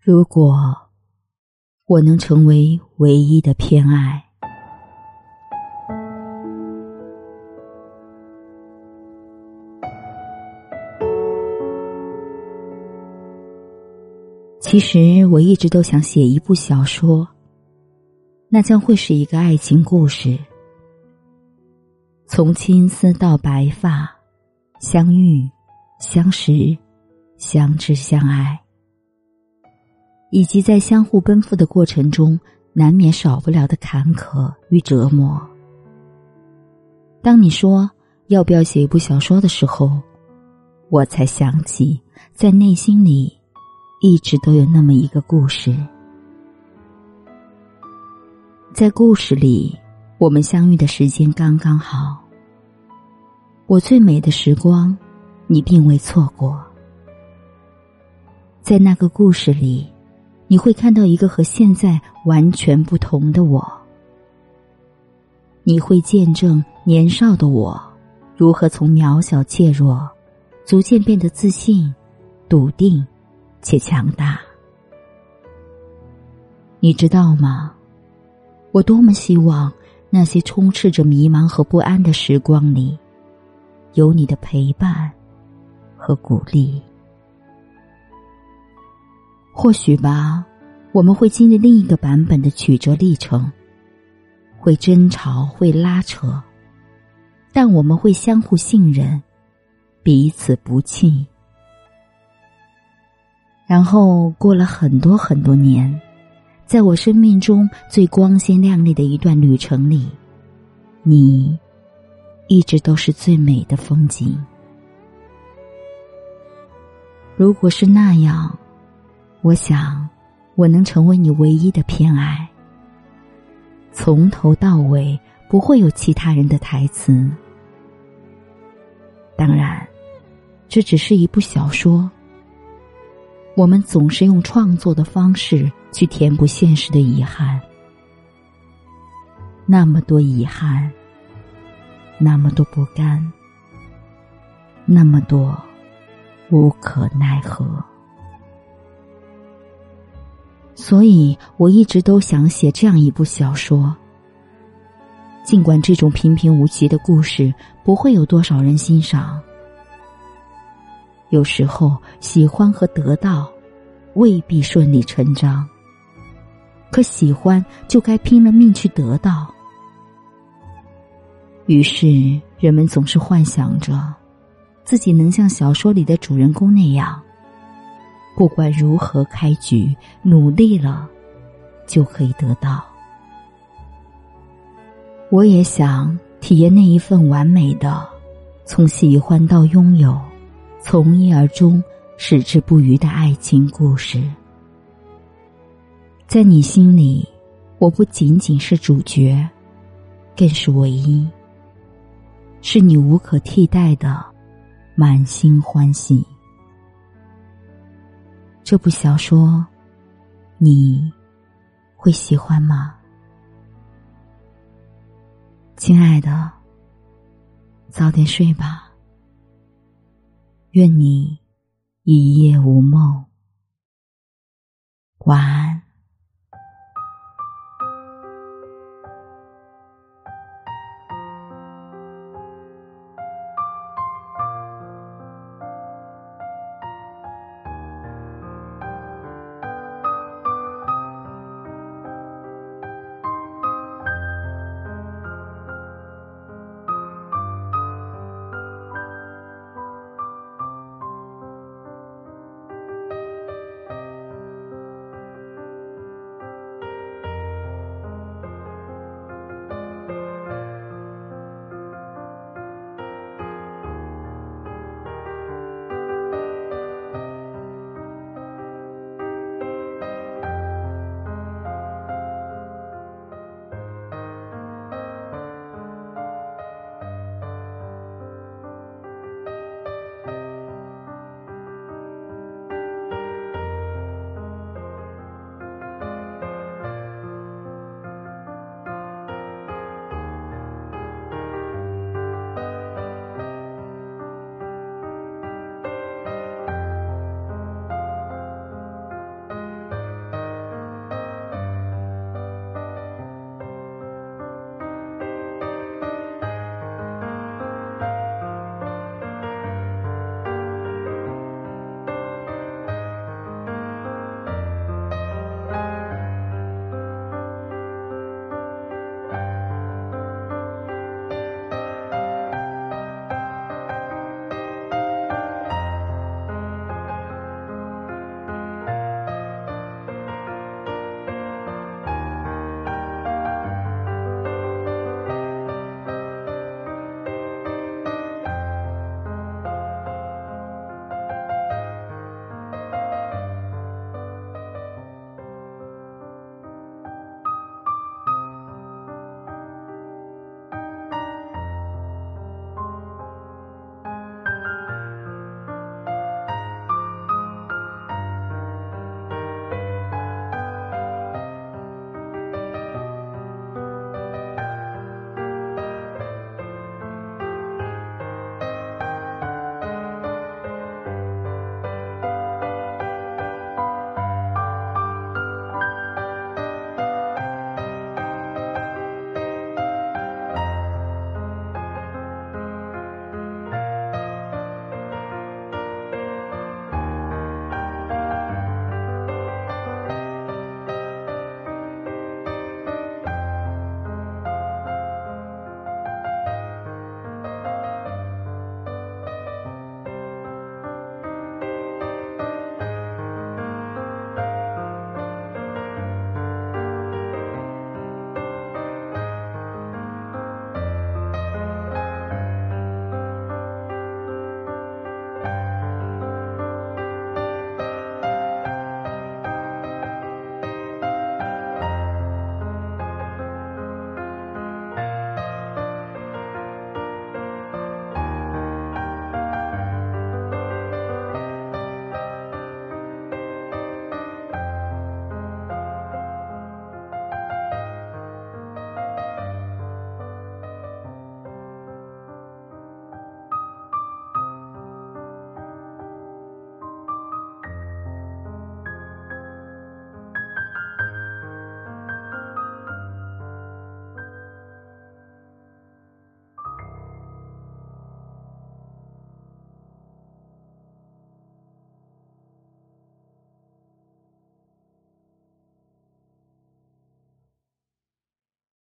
如果我能成为唯一的偏爱，其实我一直都想写一部小说，那将会是一个爱情故事，从青丝到白发，相遇、相识、相知、相爱。以及在相互奔赴的过程中，难免少不了的坎坷与折磨。当你说要不要写一部小说的时候，我才想起，在内心里一直都有那么一个故事。在故事里，我们相遇的时间刚刚好。我最美的时光，你并未错过。在那个故事里。你会看到一个和现在完全不同的我，你会见证年少的我如何从渺小怯弱，逐渐变得自信、笃定且强大。你知道吗？我多么希望那些充斥着迷茫和不安的时光里，有你的陪伴和鼓励。或许吧，我们会经历另一个版本的曲折历程，会争吵，会拉扯，但我们会相互信任，彼此不弃。然后过了很多很多年，在我生命中最光鲜亮丽的一段旅程里，你一直都是最美的风景。如果是那样。我想，我能成为你唯一的偏爱。从头到尾不会有其他人的台词。当然，这只是一部小说。我们总是用创作的方式去填补现实的遗憾，那么多遗憾，那么多不甘，那么多无可奈何。所以，我一直都想写这样一部小说。尽管这种平平无奇的故事不会有多少人欣赏，有时候喜欢和得到未必顺理成章。可喜欢就该拼了命去得到。于是，人们总是幻想着自己能像小说里的主人公那样。不管如何开局，努力了，就可以得到。我也想体验那一份完美的，从喜欢到拥有，从一而终，矢志不渝的爱情故事。在你心里，我不仅仅是主角，更是唯一，是你无可替代的满心欢喜。这部小说，你会喜欢吗，亲爱的？早点睡吧，愿你一夜无梦，晚安。